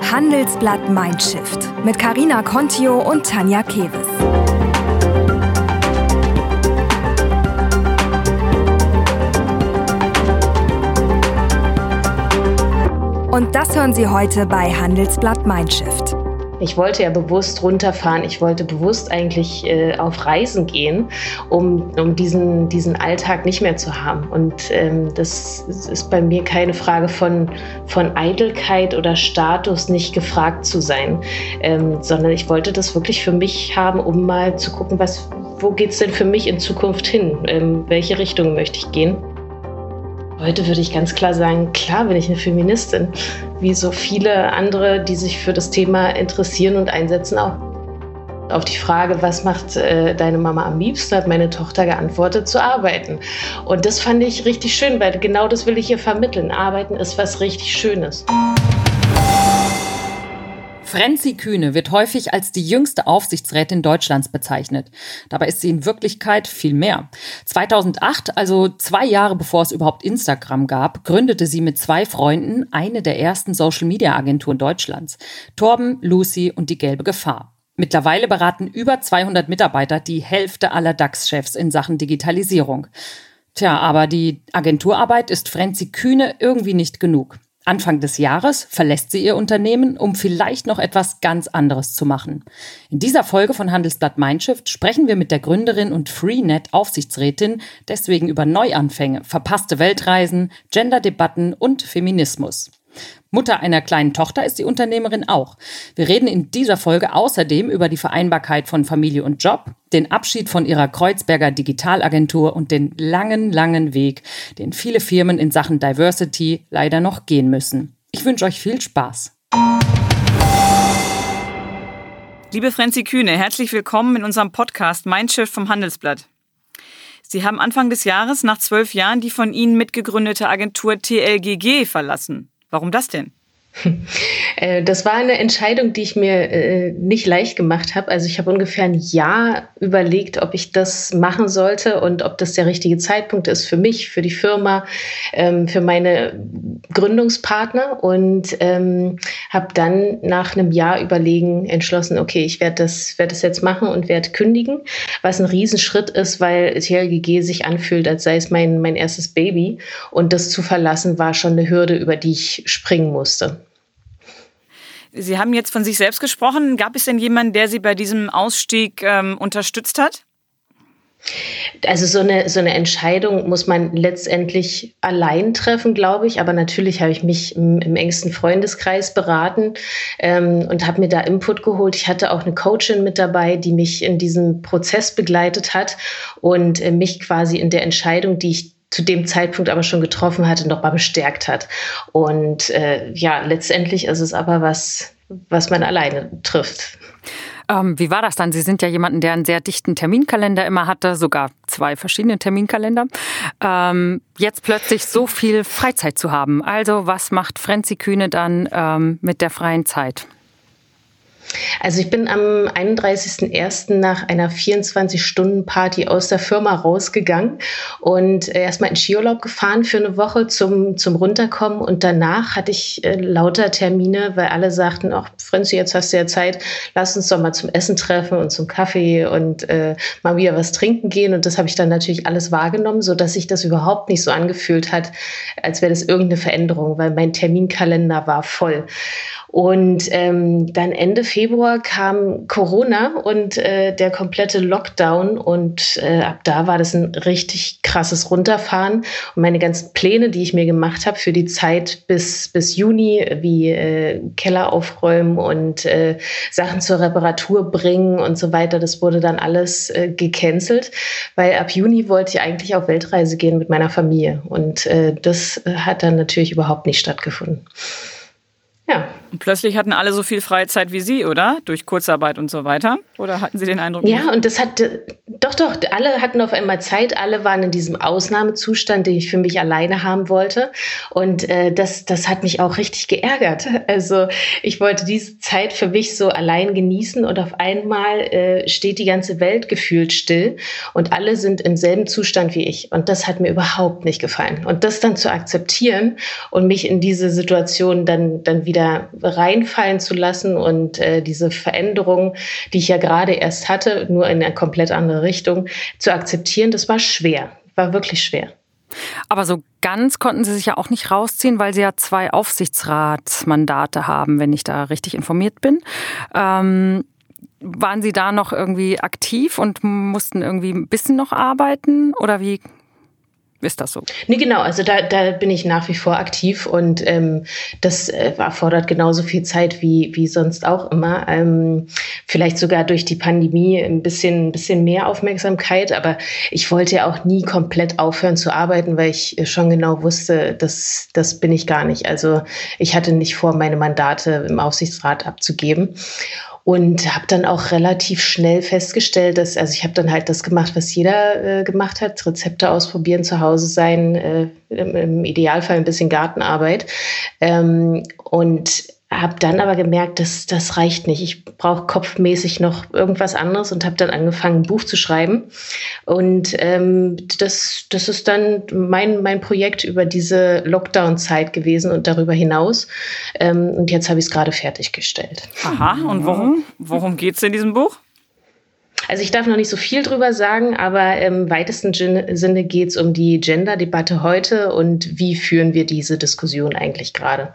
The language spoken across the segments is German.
Handelsblatt Mindshift mit Karina Contio und Tanja Keves. Und das hören Sie heute bei Handelsblatt Mindshift. Ich wollte ja bewusst runterfahren. Ich wollte bewusst eigentlich äh, auf Reisen gehen, um, um diesen, diesen Alltag nicht mehr zu haben. Und ähm, das ist bei mir keine Frage von, von Eitelkeit oder Status, nicht gefragt zu sein, ähm, sondern ich wollte das wirklich für mich haben, um mal zu gucken, was, wo geht es denn für mich in Zukunft hin? Ähm, welche Richtung möchte ich gehen? Heute würde ich ganz klar sagen, klar bin ich eine Feministin, wie so viele andere, die sich für das Thema interessieren und einsetzen auch. Auf die Frage, was macht äh, deine Mama am liebsten, hat meine Tochter geantwortet, zu arbeiten. Und das fand ich richtig schön, weil genau das will ich hier vermitteln. Arbeiten ist was richtig Schönes. Frenzi Kühne wird häufig als die jüngste Aufsichtsrätin Deutschlands bezeichnet. Dabei ist sie in Wirklichkeit viel mehr. 2008, also zwei Jahre bevor es überhaupt Instagram gab, gründete sie mit zwei Freunden eine der ersten Social-Media-Agenturen Deutschlands. Torben, Lucy und die Gelbe Gefahr. Mittlerweile beraten über 200 Mitarbeiter die Hälfte aller DAX-Chefs in Sachen Digitalisierung. Tja, aber die Agenturarbeit ist Frenzi Kühne irgendwie nicht genug. Anfang des Jahres verlässt sie ihr Unternehmen, um vielleicht noch etwas ganz anderes zu machen. In dieser Folge von Handelsblatt Mindshift sprechen wir mit der Gründerin und Freenet Aufsichtsrätin deswegen über Neuanfänge, verpasste Weltreisen, Genderdebatten und Feminismus. Mutter einer kleinen Tochter ist die Unternehmerin auch. Wir reden in dieser Folge außerdem über die Vereinbarkeit von Familie und Job, den Abschied von ihrer Kreuzberger Digitalagentur und den langen, langen Weg, den viele Firmen in Sachen Diversity leider noch gehen müssen. Ich wünsche euch viel Spaß. Liebe Franzi Kühne, herzlich willkommen in unserem Podcast Mindshift vom Handelsblatt. Sie haben Anfang des Jahres nach zwölf Jahren die von Ihnen mitgegründete Agentur TLGG verlassen. Warum das denn? Äh, das war eine Entscheidung, die ich mir äh, nicht leicht gemacht habe. Also ich habe ungefähr ein Jahr überlegt, ob ich das machen sollte und ob das der richtige Zeitpunkt ist für mich, für die Firma, ähm, für meine Gründungspartner und ähm, habe dann nach einem Jahr überlegen entschlossen, okay, ich werde das, werd das jetzt machen und werde kündigen, was ein Riesenschritt ist, weil TLGG sich anfühlt, als sei es mein, mein erstes Baby und das zu verlassen war schon eine Hürde, über die ich springen musste. Sie haben jetzt von sich selbst gesprochen. Gab es denn jemanden, der Sie bei diesem Ausstieg ähm, unterstützt hat? Also so eine, so eine Entscheidung muss man letztendlich allein treffen, glaube ich. Aber natürlich habe ich mich im, im engsten Freundeskreis beraten ähm, und habe mir da Input geholt. Ich hatte auch eine Coachin mit dabei, die mich in diesem Prozess begleitet hat und äh, mich quasi in der Entscheidung, die ich zu dem Zeitpunkt aber schon getroffen hatte, noch mal bestärkt hat. Und äh, ja, letztendlich ist es aber was, was man alleine trifft. Ähm, wie war das dann? Sie sind ja jemanden, der einen sehr dichten Terminkalender immer hatte, sogar zwei verschiedene Terminkalender. Ähm, jetzt plötzlich so viel Freizeit zu haben. Also was macht Frenzi Kühne dann ähm, mit der freien Zeit? Also ich bin am 31.01. nach einer 24-Stunden-Party aus der Firma rausgegangen und erstmal in Skiurlaub gefahren für eine Woche zum, zum Runterkommen und danach hatte ich äh, lauter Termine, weil alle sagten, ach Frenzi, jetzt hast du ja Zeit, lass uns doch mal zum Essen treffen und zum Kaffee und äh, mal wieder was trinken gehen und das habe ich dann natürlich alles wahrgenommen, sodass sich das überhaupt nicht so angefühlt hat, als wäre das irgendeine Veränderung, weil mein Terminkalender war voll. Und ähm, dann Ende Februar kam Corona und äh, der komplette Lockdown und äh, ab da war das ein richtig krasses Runterfahren. Und meine ganzen Pläne, die ich mir gemacht habe für die Zeit bis, bis Juni, wie äh, Keller aufräumen und äh, Sachen zur Reparatur bringen und so weiter, das wurde dann alles äh, gecancelt, weil ab Juni wollte ich eigentlich auf Weltreise gehen mit meiner Familie. Und äh, das hat dann natürlich überhaupt nicht stattgefunden. Ja. Und plötzlich hatten alle so viel Freizeit wie Sie, oder? Durch Kurzarbeit und so weiter? Oder hatten Sie den Eindruck? Ja, nicht? und das hat, Doch, doch, alle hatten auf einmal Zeit, alle waren in diesem Ausnahmezustand, den ich für mich alleine haben wollte. Und äh, das, das hat mich auch richtig geärgert. Also ich wollte diese Zeit für mich so allein genießen und auf einmal äh, steht die ganze Welt gefühlt still und alle sind im selben Zustand wie ich. Und das hat mir überhaupt nicht gefallen. Und das dann zu akzeptieren und mich in diese Situation dann, dann wieder reinfallen zu lassen und äh, diese Veränderung, die ich ja gerade erst hatte, nur in eine komplett andere Richtung zu akzeptieren, das war schwer, war wirklich schwer. Aber so ganz konnten Sie sich ja auch nicht rausziehen, weil Sie ja zwei Aufsichtsratsmandate haben, wenn ich da richtig informiert bin. Ähm, waren Sie da noch irgendwie aktiv und mussten irgendwie ein bisschen noch arbeiten oder wie ist das so? Nee, genau. Also da, da bin ich nach wie vor aktiv und ähm, das äh, erfordert genauso viel Zeit wie, wie sonst auch immer. Ähm, vielleicht sogar durch die Pandemie ein bisschen, ein bisschen mehr Aufmerksamkeit, aber ich wollte ja auch nie komplett aufhören zu arbeiten, weil ich schon genau wusste, dass das bin ich gar nicht. Also ich hatte nicht vor, meine Mandate im Aufsichtsrat abzugeben und habe dann auch relativ schnell festgestellt, dass, also ich habe dann halt das gemacht, was jeder äh, gemacht hat, Rezepte ausprobieren, zu Hause sein, äh, im, im, Idealfall ein bisschen Gartenarbeit. Ähm, und habe dann aber gemerkt, dass das reicht nicht. Ich brauche kopfmäßig noch irgendwas anderes und habe dann angefangen, ein Buch zu schreiben. Und ähm, das, das ist dann mein, mein Projekt über diese Lockdown-Zeit gewesen und darüber hinaus. Ähm, und jetzt habe ich es gerade fertiggestellt. Aha, und worum, worum geht es in diesem Buch? Also ich darf noch nicht so viel drüber sagen, aber im weitesten Sinne geht es um die Gender-Debatte heute und wie führen wir diese Diskussion eigentlich gerade.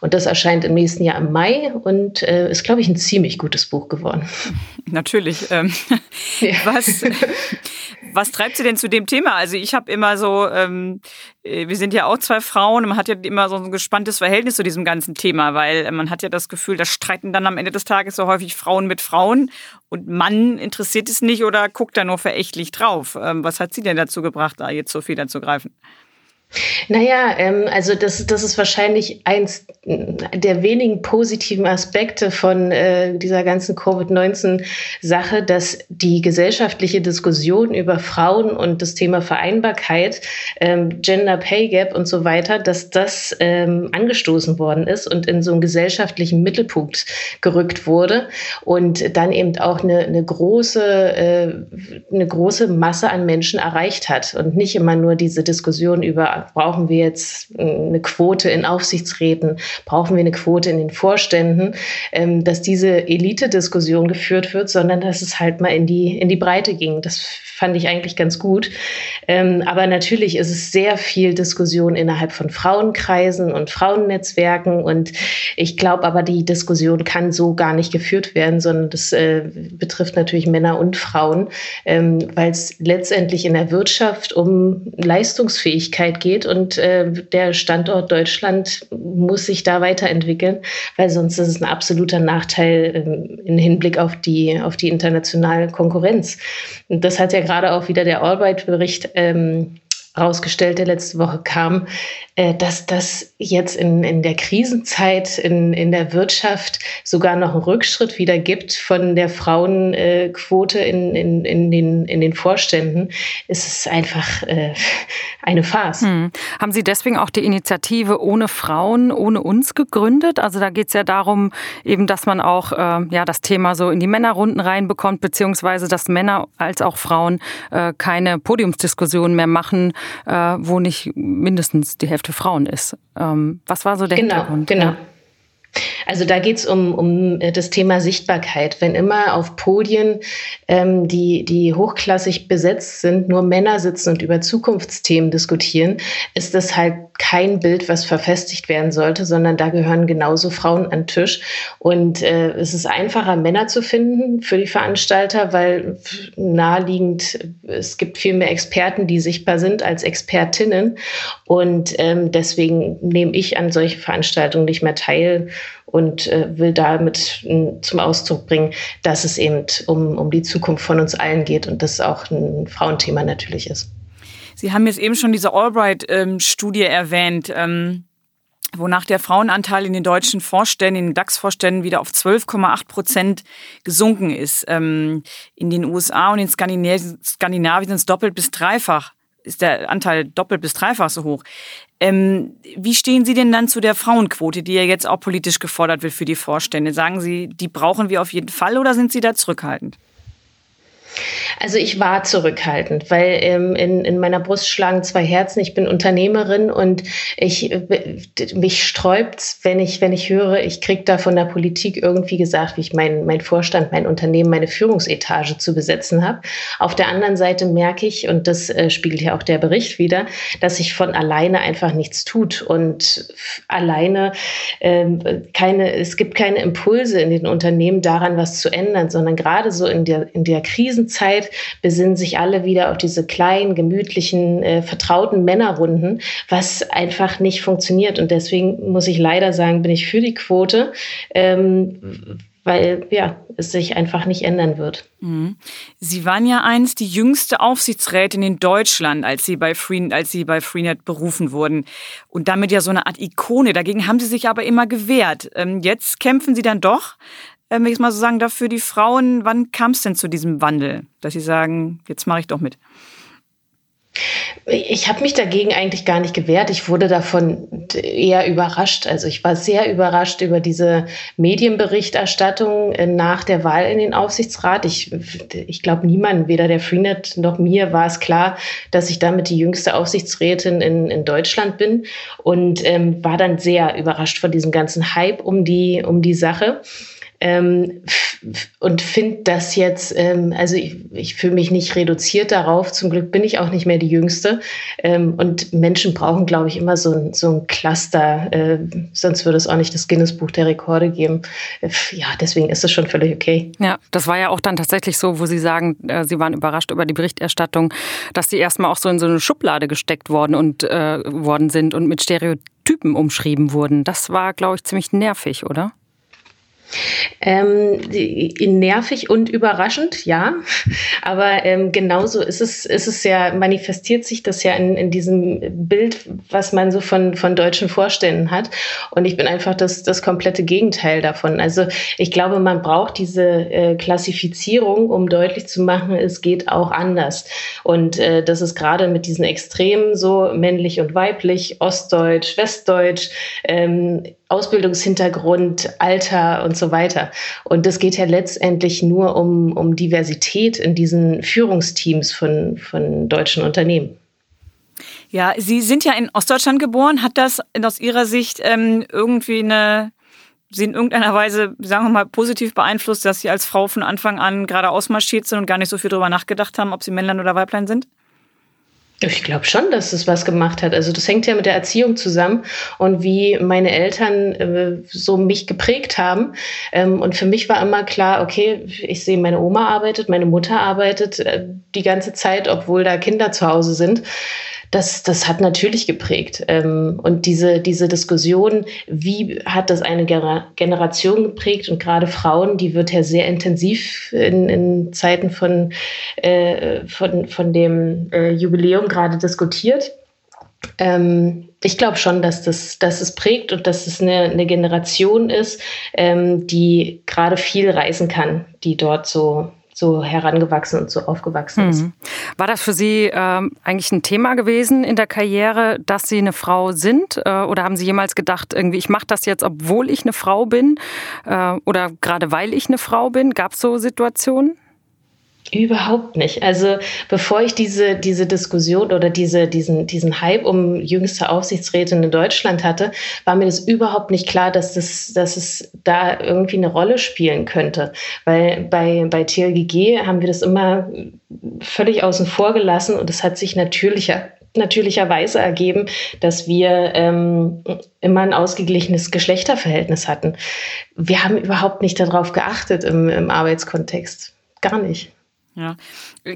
Und das erscheint im nächsten Jahr im Mai und äh, ist, glaube ich, ein ziemlich gutes Buch geworden. Natürlich. Ähm, ja. was, was treibt Sie denn zu dem Thema? Also ich habe immer so, ähm, äh, wir sind ja auch zwei Frauen und man hat ja immer so ein gespanntes Verhältnis zu diesem ganzen Thema, weil man hat ja das Gefühl, da streiten dann am Ende des Tages so häufig Frauen mit Frauen und Mann interessiert es nicht oder guckt da nur verächtlich drauf. Ähm, was hat Sie denn dazu gebracht, da jetzt so viel anzugreifen? Naja, ähm, also das, das ist wahrscheinlich eins der wenigen positiven Aspekte von äh, dieser ganzen Covid-19-Sache, dass die gesellschaftliche Diskussion über Frauen und das Thema Vereinbarkeit, ähm, Gender Pay Gap und so weiter, dass das ähm, angestoßen worden ist und in so einen gesellschaftlichen Mittelpunkt gerückt wurde und dann eben auch eine, eine große, äh, eine große Masse an Menschen erreicht hat und nicht immer nur diese Diskussion über brauchen wir jetzt äh, eine Quote in Aufsichtsräten, brauchen wir eine Quote in den Vorständen, ähm, dass diese Elite-Diskussion geführt wird, sondern dass es halt mal in die, in die Breite ging. Das fand ich eigentlich ganz gut. Ähm, aber natürlich ist es sehr viel Diskussion innerhalb von Frauenkreisen und Frauennetzwerken. Und ich glaube aber, die Diskussion kann so gar nicht geführt werden, sondern das äh, betrifft natürlich Männer und Frauen, ähm, weil es letztendlich in der Wirtschaft um Leistungsfähigkeit geht und äh, der Standort Deutschland muss sich da weiterentwickeln, weil sonst ist es ein absoluter Nachteil ähm, im Hinblick auf die, auf die internationale Konkurrenz. Und das hat ja gerade auch wieder der Albright-Bericht ähm, rausgestellt, der letzte Woche kam, äh, dass das jetzt in, in der Krisenzeit in, in der Wirtschaft sogar noch einen Rückschritt wieder gibt von der Frauenquote in, in, in, den, in den Vorständen, ist es einfach äh, eine Farce. Hm. Haben Sie deswegen auch die Initiative Ohne Frauen, ohne uns gegründet? Also da geht es ja darum, eben, dass man auch äh, ja, das Thema so in die Männerrunden reinbekommt, beziehungsweise dass Männer als auch Frauen äh, keine Podiumsdiskussionen mehr machen, wo nicht mindestens die Hälfte Hälfte Frauen ist. Ähm, was war so der genau, Hintergrund? Genau. Also da geht es um, um äh, das Thema Sichtbarkeit. Wenn immer auf Podien, ähm, die, die hochklassig besetzt sind, nur Männer sitzen und über Zukunftsthemen diskutieren, ist das halt kein Bild, was verfestigt werden sollte, sondern da gehören genauso Frauen an den Tisch. Und äh, es ist einfacher, Männer zu finden für die Veranstalter, weil naheliegend, es gibt viel mehr Experten, die sichtbar sind als Expertinnen. Und ähm, deswegen nehme ich an solchen Veranstaltungen nicht mehr teil und äh, will damit zum Ausdruck bringen, dass es eben um, um die Zukunft von uns allen geht und das auch ein Frauenthema natürlich ist. Sie haben jetzt eben schon diese Albright-Studie ähm, erwähnt. Ähm wonach der Frauenanteil in den deutschen Vorständen, in den DAX-Vorständen wieder auf 12,8 Prozent gesunken ist. Ähm, in den USA und in Skandinavien sind es doppelt bis dreifach, ist der Anteil doppelt bis dreifach so hoch. Ähm, wie stehen Sie denn dann zu der Frauenquote, die ja jetzt auch politisch gefordert wird für die Vorstände? Sagen Sie, die brauchen wir auf jeden Fall oder sind Sie da zurückhaltend? Also ich war zurückhaltend, weil ähm, in, in meiner Brust schlagen zwei Herzen. Ich bin Unternehmerin und ich äh, mich sträubt, wenn ich wenn ich höre, ich kriege da von der Politik irgendwie gesagt, wie ich mein mein Vorstand, mein Unternehmen, meine Führungsetage zu besetzen habe. Auf der anderen Seite merke ich und das äh, spiegelt ja auch der Bericht wieder, dass sich von alleine einfach nichts tut und alleine ähm, keine es gibt keine Impulse in den Unternehmen daran was zu ändern, sondern gerade so in der in der Krisenzeit Zeit besinnen sich alle wieder auf diese kleinen, gemütlichen, äh, vertrauten Männerrunden, was einfach nicht funktioniert. Und deswegen muss ich leider sagen, bin ich für die Quote. Ähm, weil ja, es sich einfach nicht ändern wird. Mhm. Sie waren ja einst die jüngste Aufsichtsrätin in Deutschland, als Sie bei Free, als Sie bei Freenet berufen wurden und damit ja so eine Art Ikone. Dagegen haben Sie sich aber immer gewehrt. Ähm, jetzt kämpfen Sie dann doch wenn ich es mal so sagen darf, für die Frauen, wann kam es denn zu diesem Wandel, dass sie sagen, jetzt mache ich doch mit? Ich habe mich dagegen eigentlich gar nicht gewehrt. Ich wurde davon eher überrascht. Also ich war sehr überrascht über diese Medienberichterstattung äh, nach der Wahl in den Aufsichtsrat. Ich, ich glaube, niemand, weder der Freenet noch mir, war es klar, dass ich damit die jüngste Aufsichtsrätin in, in Deutschland bin und ähm, war dann sehr überrascht von diesem ganzen Hype um die, um die Sache. Ähm, und finde das jetzt, ähm, also ich, ich fühle mich nicht reduziert darauf. Zum Glück bin ich auch nicht mehr die Jüngste. Ähm, und Menschen brauchen, glaube ich, immer so ein, so ein Cluster. Äh, sonst würde es auch nicht das Guinness-Buch der Rekorde geben. Äh, ja, deswegen ist es schon völlig okay. Ja, das war ja auch dann tatsächlich so, wo Sie sagen, äh, Sie waren überrascht über die Berichterstattung, dass Sie erstmal auch so in so eine Schublade gesteckt worden und äh, worden sind und mit Stereotypen umschrieben wurden. Das war, glaube ich, ziemlich nervig, oder? Ähm, nervig und überraschend, ja. Aber ähm, genauso ist es, ist es ja, manifestiert sich das ja in, in diesem Bild, was man so von, von deutschen Vorständen hat. Und ich bin einfach das, das komplette Gegenteil davon. Also ich glaube, man braucht diese äh, Klassifizierung, um deutlich zu machen, es geht auch anders. Und äh, das ist gerade mit diesen Extremen so männlich und weiblich, Ostdeutsch, Westdeutsch, ähm, Ausbildungshintergrund, Alter und so weiter. Und das geht ja letztendlich nur um, um Diversität in diesen Führungsteams von, von deutschen Unternehmen. Ja, Sie sind ja in Ostdeutschland geboren. Hat das aus Ihrer Sicht ähm, irgendwie eine, Sie in irgendeiner Weise, sagen wir mal, positiv beeinflusst, dass Sie als Frau von Anfang an gerade ausmarschiert sind und gar nicht so viel darüber nachgedacht haben, ob Sie Männlein oder Weiblein sind? Ich glaube schon, dass es was gemacht hat. Also das hängt ja mit der Erziehung zusammen und wie meine Eltern äh, so mich geprägt haben. Ähm, und für mich war immer klar, okay, ich sehe, meine Oma arbeitet, meine Mutter arbeitet äh, die ganze Zeit, obwohl da Kinder zu Hause sind das, das hat natürlich geprägt. Ähm, und diese, diese Diskussion, wie hat das eine Generation geprägt und gerade Frauen, die wird ja sehr intensiv in, in Zeiten von, äh, von, von dem äh, Jubiläum gerade diskutiert. Ähm, ich glaube schon, dass das, dass es prägt und dass es eine, eine Generation ist, ähm, die gerade viel reisen kann, die dort so so herangewachsen und so aufgewachsen ist. Mhm. War das für Sie ähm, eigentlich ein Thema gewesen in der Karriere, dass Sie eine Frau sind? Äh, oder haben Sie jemals gedacht, irgendwie, ich mache das jetzt, obwohl ich eine Frau bin? Äh, oder gerade weil ich eine Frau bin? Gab es so Situationen? Überhaupt nicht. Also bevor ich diese, diese Diskussion oder diese, diesen, diesen Hype um jüngste Aufsichtsrätin in Deutschland hatte, war mir das überhaupt nicht klar, dass, das, dass es da irgendwie eine Rolle spielen könnte. Weil bei, bei TLGG haben wir das immer völlig außen vor gelassen und es hat sich natürlicher, natürlicherweise ergeben, dass wir ähm, immer ein ausgeglichenes Geschlechterverhältnis hatten. Wir haben überhaupt nicht darauf geachtet im, im Arbeitskontext. Gar nicht. Ja.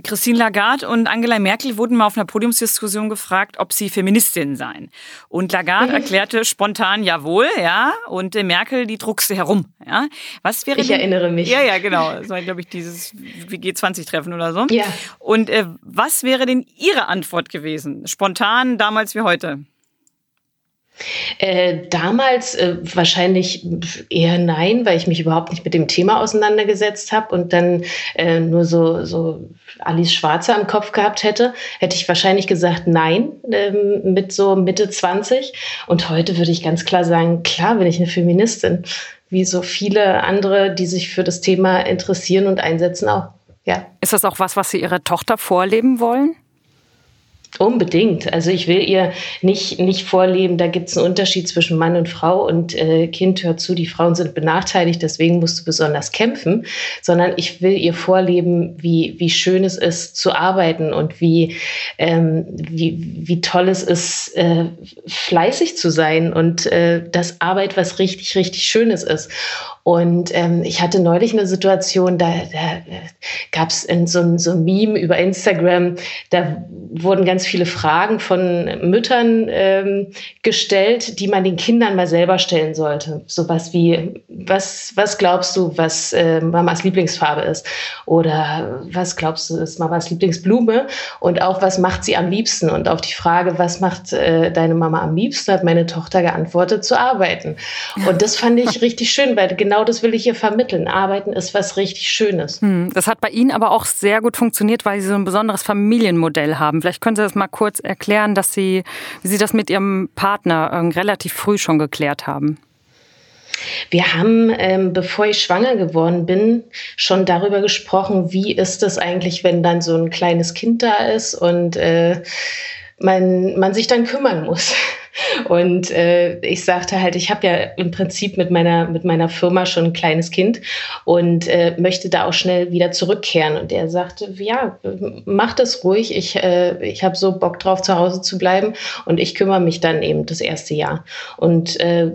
Christine Lagarde und Angela Merkel wurden mal auf einer Podiumsdiskussion gefragt, ob sie Feministinnen seien. Und Lagarde erklärte spontan jawohl, ja, und Merkel, die druckste herum, ja. Was wäre Ich denn, erinnere mich. Ja, ja, genau. Das war, glaube ich, dieses WG20-Treffen oder so. Ja. Und äh, was wäre denn Ihre Antwort gewesen? Spontan damals wie heute? Äh, damals äh, wahrscheinlich eher nein, weil ich mich überhaupt nicht mit dem Thema auseinandergesetzt habe und dann äh, nur so, so Alice Schwarzer im Kopf gehabt hätte, hätte ich wahrscheinlich gesagt nein ähm, mit so Mitte 20. Und heute würde ich ganz klar sagen, klar bin ich eine Feministin, wie so viele andere, die sich für das Thema interessieren und einsetzen auch. Ja. Ist das auch was, was Sie Ihrer Tochter vorleben wollen? Unbedingt. Also ich will ihr nicht, nicht vorleben, da gibt es einen Unterschied zwischen Mann und Frau und äh, Kind hört zu, die Frauen sind benachteiligt, deswegen musst du besonders kämpfen, sondern ich will ihr vorleben, wie, wie schön es ist zu arbeiten und wie, ähm, wie, wie toll es ist, äh, fleißig zu sein und äh, dass Arbeit was richtig, richtig Schönes ist. Und ähm, ich hatte neulich eine Situation, da, da gab es so, so ein Meme über Instagram, da wurden ganz viele Fragen von Müttern ähm, gestellt, die man den Kindern mal selber stellen sollte. Sowas wie, was, was glaubst du, was äh, Mamas Lieblingsfarbe ist? Oder was glaubst du, ist Mamas Lieblingsblume? Und auch, was macht sie am liebsten? Und auf die Frage, was macht äh, deine Mama am liebsten, hat meine Tochter geantwortet, zu arbeiten. Und das fand ich richtig schön, weil genau genau das will ich ihr vermitteln. Arbeiten ist was richtig Schönes. Hm, das hat bei Ihnen aber auch sehr gut funktioniert, weil Sie so ein besonderes Familienmodell haben. Vielleicht können Sie das mal kurz erklären, dass Sie, wie Sie das mit Ihrem Partner ähm, relativ früh schon geklärt haben. Wir haben, ähm, bevor ich schwanger geworden bin, schon darüber gesprochen, wie ist es eigentlich, wenn dann so ein kleines Kind da ist und äh, man, man sich dann kümmern muss. Und äh, ich sagte halt, ich habe ja im Prinzip mit meiner, mit meiner Firma schon ein kleines Kind und äh, möchte da auch schnell wieder zurückkehren. Und er sagte, ja, mach das ruhig. Ich, äh, ich habe so Bock drauf, zu Hause zu bleiben und ich kümmere mich dann eben das erste Jahr. Und äh,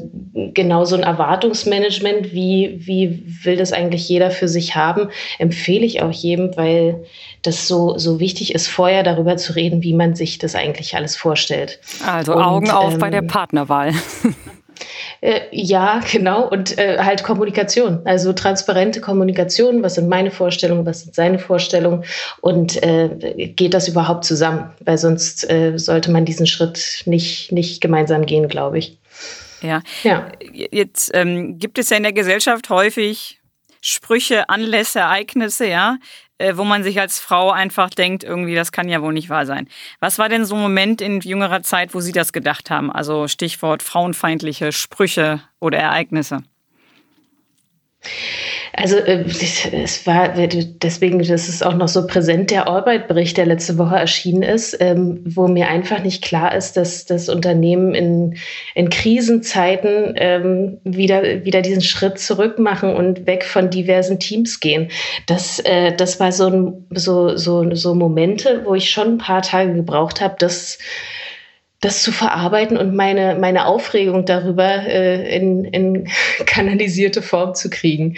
genau so ein Erwartungsmanagement, wie, wie will das eigentlich jeder für sich haben, empfehle ich auch jedem, weil das so, so wichtig ist, vorher darüber zu reden, wie man sich das eigentlich alles vorstellt. Also Augen und, auf ähm, bei der Partnerwahl. Äh, ja, genau. Und äh, halt Kommunikation, also transparente Kommunikation. Was sind meine Vorstellungen, was sind seine Vorstellungen und äh, geht das überhaupt zusammen? Weil sonst äh, sollte man diesen Schritt nicht, nicht gemeinsam gehen, glaube ich. Ja. ja. Jetzt ähm, gibt es ja in der Gesellschaft häufig Sprüche, Anlässe, Ereignisse, ja, wo man sich als Frau einfach denkt, irgendwie, das kann ja wohl nicht wahr sein. Was war denn so ein Moment in jüngerer Zeit, wo Sie das gedacht haben? Also Stichwort frauenfeindliche Sprüche oder Ereignisse. Also äh, es war deswegen, das ist auch noch so präsent, der Orbit-Bericht, der letzte Woche erschienen ist, ähm, wo mir einfach nicht klar ist, dass das Unternehmen in, in Krisenzeiten ähm, wieder, wieder diesen Schritt zurück machen und weg von diversen Teams gehen. Das, äh, das war so, so, so, so Momente, wo ich schon ein paar Tage gebraucht habe, dass das zu verarbeiten und meine, meine Aufregung darüber äh, in, in kanalisierte Form zu kriegen.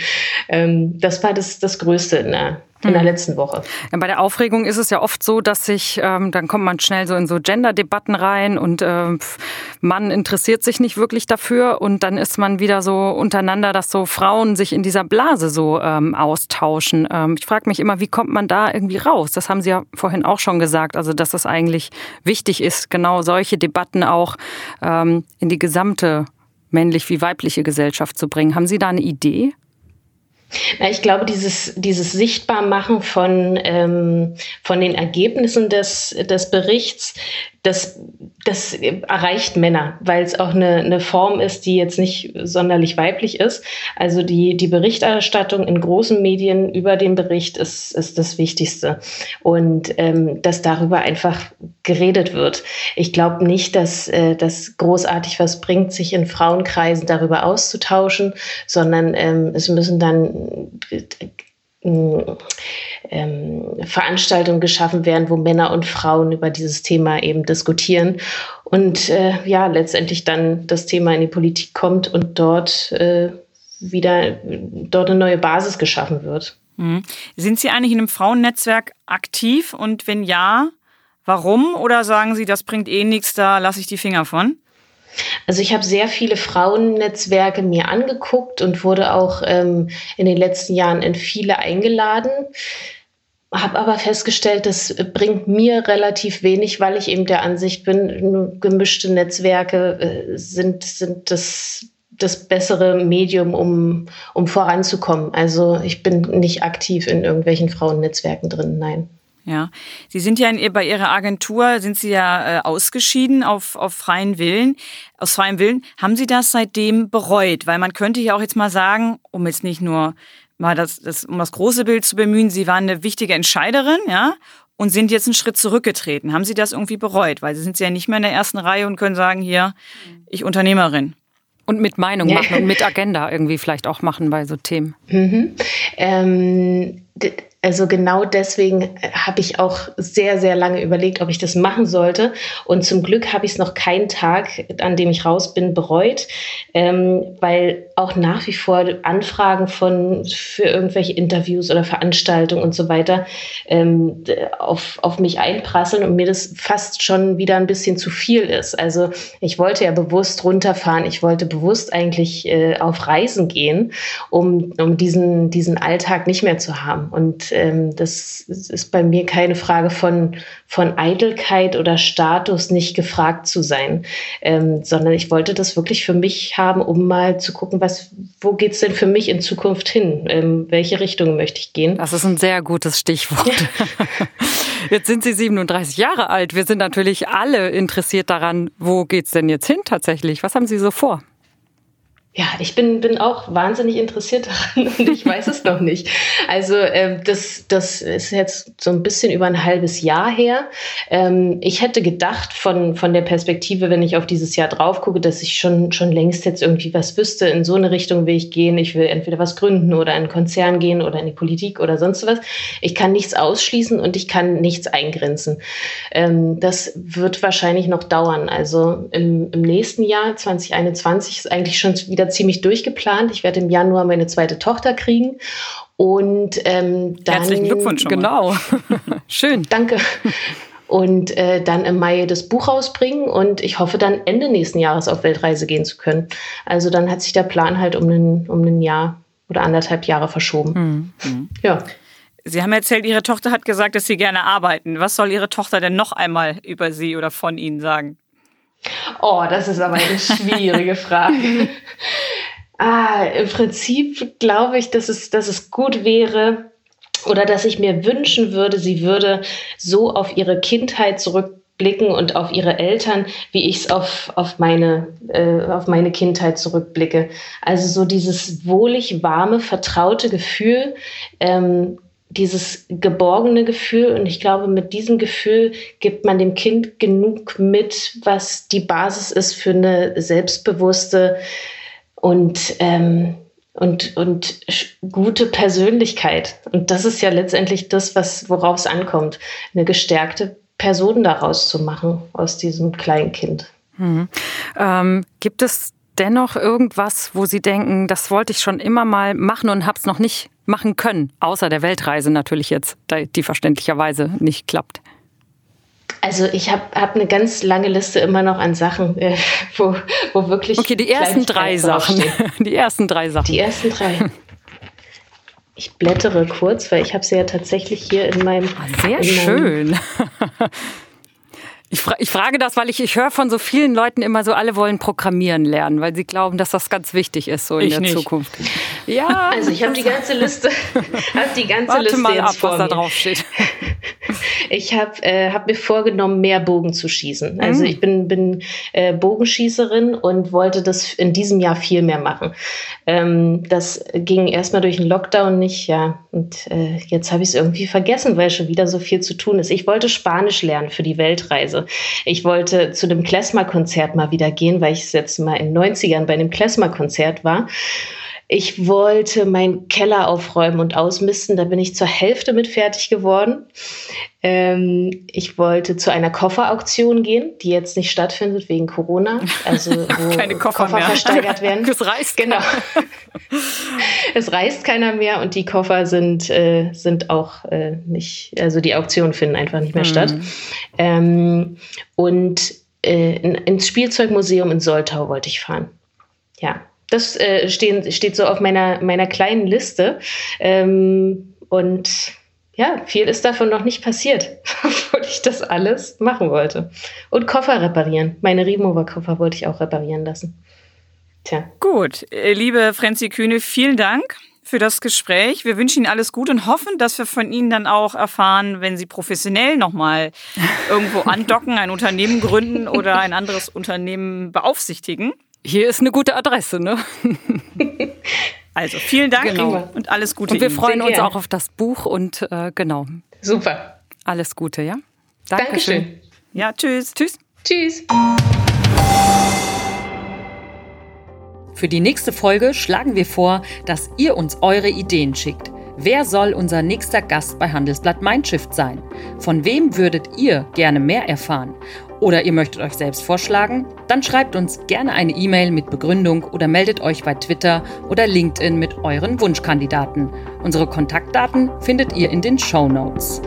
Ähm, das war das, das Größte in der, in der hm. letzten Woche. Ja, bei der Aufregung ist es ja oft so, dass sich, ähm, dann kommt man schnell so in so Gender-Debatten rein und äh, Mann interessiert sich nicht wirklich dafür und dann ist man wieder so untereinander, dass so Frauen sich in dieser Blase so ähm, austauschen. Ähm, ich frage mich immer, wie kommt man da irgendwie raus? Das haben Sie ja vorhin auch schon gesagt, also dass es eigentlich wichtig ist, genau solche Debatten auch ähm, in die gesamte männlich wie weibliche Gesellschaft zu bringen. Haben Sie da eine Idee? Ich glaube, dieses, dieses Sichtbarmachen von, ähm, von den Ergebnissen des, des Berichts das, das erreicht Männer, weil es auch eine, eine Form ist, die jetzt nicht sonderlich weiblich ist. Also die, die Berichterstattung in großen Medien über den Bericht ist, ist das Wichtigste. Und ähm, dass darüber einfach geredet wird. Ich glaube nicht, dass äh, das großartig was bringt, sich in Frauenkreisen darüber auszutauschen, sondern ähm, es müssen dann Veranstaltungen geschaffen werden, wo Männer und Frauen über dieses Thema eben diskutieren und äh, ja, letztendlich dann das Thema in die Politik kommt und dort äh, wieder dort eine neue Basis geschaffen wird. Mhm. Sind Sie eigentlich in einem Frauennetzwerk aktiv und wenn ja, warum? Oder sagen Sie, das bringt eh nichts, da lasse ich die Finger von? Also ich habe sehr viele Frauennetzwerke mir angeguckt und wurde auch ähm, in den letzten Jahren in viele eingeladen. habe aber festgestellt, das bringt mir relativ wenig, weil ich eben der Ansicht bin, gemischte Netzwerke äh, sind, sind das, das bessere Medium, um, um voranzukommen. Also ich bin nicht aktiv in irgendwelchen Frauennetzwerken drin, nein. Ja, Sie sind ja in, bei Ihrer Agentur, sind Sie ja äh, ausgeschieden auf, auf freien Willen, aus freiem Willen. Haben Sie das seitdem bereut? Weil man könnte ja auch jetzt mal sagen, um jetzt nicht nur mal das, das, um das große Bild zu bemühen, Sie waren eine wichtige Entscheiderin, ja, und sind jetzt einen Schritt zurückgetreten. Haben Sie das irgendwie bereut? Weil Sie sind ja nicht mehr in der ersten Reihe und können sagen, hier, ich Unternehmerin. Und mit Meinung machen und mit Agenda irgendwie vielleicht auch machen bei so Themen. Mhm. Ähm, also genau deswegen äh, habe ich auch sehr, sehr lange überlegt, ob ich das machen sollte. Und zum Glück habe ich es noch keinen Tag, an dem ich raus bin, bereut, ähm, weil auch nach wie vor Anfragen von für irgendwelche Interviews oder Veranstaltungen und so weiter ähm, auf, auf mich einprasseln und mir das fast schon wieder ein bisschen zu viel ist. Also ich wollte ja bewusst runterfahren, ich wollte bewusst eigentlich äh, auf Reisen gehen, um, um diesen, diesen Alltag nicht mehr zu haben. Und ähm, das ist bei mir keine Frage von, von Eitelkeit oder Status, nicht gefragt zu sein, ähm, sondern ich wollte das wirklich für mich haben, um mal zu gucken, was, wo geht es denn für mich in Zukunft hin? Ähm, welche Richtung möchte ich gehen? Das ist ein sehr gutes Stichwort. Ja. Jetzt sind Sie 37 Jahre alt. Wir sind natürlich alle interessiert daran, wo geht es denn jetzt hin tatsächlich? Was haben Sie so vor? Ja, ich bin, bin auch wahnsinnig interessiert daran und ich weiß es noch nicht. Also ähm, das, das ist jetzt so ein bisschen über ein halbes Jahr her. Ähm, ich hätte gedacht von, von der Perspektive, wenn ich auf dieses Jahr drauf gucke, dass ich schon, schon längst jetzt irgendwie was wüsste, in so eine Richtung will ich gehen. Ich will entweder was gründen oder in einen Konzern gehen oder in die Politik oder sonst was. Ich kann nichts ausschließen und ich kann nichts eingrenzen. Ähm, das wird wahrscheinlich noch dauern. Also im, im nächsten Jahr, 2021, ist eigentlich schon wieder wieder ziemlich durchgeplant. Ich werde im Januar meine zweite Tochter kriegen. Und ähm, dann. Herzlichen Glückwunsch schon Genau. Schön. Danke. Und äh, dann im Mai das Buch rausbringen und ich hoffe dann Ende nächsten Jahres auf Weltreise gehen zu können. Also dann hat sich der Plan halt um ein, um ein Jahr oder anderthalb Jahre verschoben. Mhm. Ja. Sie haben erzählt, Ihre Tochter hat gesagt, dass Sie gerne arbeiten. Was soll Ihre Tochter denn noch einmal über Sie oder von Ihnen sagen? Oh, das ist aber eine schwierige Frage. Ah, Im Prinzip glaube ich, dass es, dass es gut wäre oder dass ich mir wünschen würde, sie würde so auf ihre Kindheit zurückblicken und auf ihre Eltern, wie ich es auf, auf, meine, äh, auf meine Kindheit zurückblicke. Also so dieses wohlig, warme, vertraute Gefühl, ähm, dieses geborgene Gefühl. Und ich glaube, mit diesem Gefühl gibt man dem Kind genug mit, was die Basis ist für eine selbstbewusste und, ähm, und, und gute Persönlichkeit. Und das ist ja letztendlich das, was, worauf es ankommt, eine gestärkte Person daraus zu machen, aus diesem kleinen Kind. Hm. Ähm, gibt es dennoch irgendwas, wo Sie denken, das wollte ich schon immer mal machen und habe es noch nicht machen können, außer der Weltreise natürlich jetzt, die verständlicherweise nicht klappt? Also ich habe hab eine ganz lange Liste immer noch an Sachen, äh, wo, wo wirklich. Okay, die ersten drei Sachen. Die ersten drei Sachen. Die ersten drei. Ich blättere kurz, weil ich habe sie ja tatsächlich hier in meinem. Ah, sehr in schön. Ich, fra ich, frage das, weil ich, ich höre von so vielen Leuten immer so, alle wollen programmieren lernen, weil sie glauben, dass das ganz wichtig ist so in ich der nicht. Zukunft. Ja. Also ich habe die ganze Liste, habe die ganze Warte Liste mal ab, vor was mir. da drauf steht. Ich habe äh, hab mir vorgenommen, mehr Bogen zu schießen. Also mhm. ich bin, bin äh, Bogenschießerin und wollte das in diesem Jahr viel mehr machen. Ähm, das ging erstmal durch den Lockdown nicht, ja. Und äh, jetzt habe ich es irgendwie vergessen, weil schon wieder so viel zu tun ist. Ich wollte Spanisch lernen für die Weltreise. Ich wollte zu dem Klezmer-Konzert mal wieder gehen, weil ich das letzte Mal in den 90ern bei einem Klezmer-Konzert war. Ich wollte meinen Keller aufräumen und ausmisten. Da bin ich zur Hälfte mit fertig geworden. Ähm, ich wollte zu einer Kofferauktion gehen, die jetzt nicht stattfindet wegen Corona. Also wo Keine Koffer, Koffer versteigert werden. Es reißt. Genau. es reißt keiner mehr und die Koffer sind, äh, sind auch äh, nicht, also die Auktionen finden einfach nicht mehr mhm. statt. Ähm, und äh, in, ins Spielzeugmuseum in Soltau wollte ich fahren. Ja, das äh, stehen, steht so auf meiner, meiner kleinen Liste. Ähm, und ja, viel ist davon noch nicht passiert, obwohl ich das alles machen wollte. Und Koffer reparieren. Meine Remover-Koffer wollte ich auch reparieren lassen. Tja. Gut, äh, liebe Franzi Kühne, vielen Dank für das Gespräch. Wir wünschen Ihnen alles Gute und hoffen, dass wir von Ihnen dann auch erfahren, wenn Sie professionell nochmal irgendwo andocken, ein Unternehmen gründen oder ein anderes Unternehmen beaufsichtigen. Hier ist eine gute Adresse, ne? Also vielen Dank genau. und alles Gute. Und wir Ihnen. freuen uns auch auf das Buch und äh, genau. Super. Alles Gute, ja? Dankeschön. Dankeschön. Ja, tschüss. Tschüss. Tschüss. Für die nächste Folge schlagen wir vor, dass ihr uns eure Ideen schickt. Wer soll unser nächster Gast bei Handelsblatt Mindshift sein? Von wem würdet ihr gerne mehr erfahren? Oder ihr möchtet euch selbst vorschlagen? Dann schreibt uns gerne eine E-Mail mit Begründung oder meldet euch bei Twitter oder LinkedIn mit euren Wunschkandidaten. Unsere Kontaktdaten findet ihr in den Show Notes.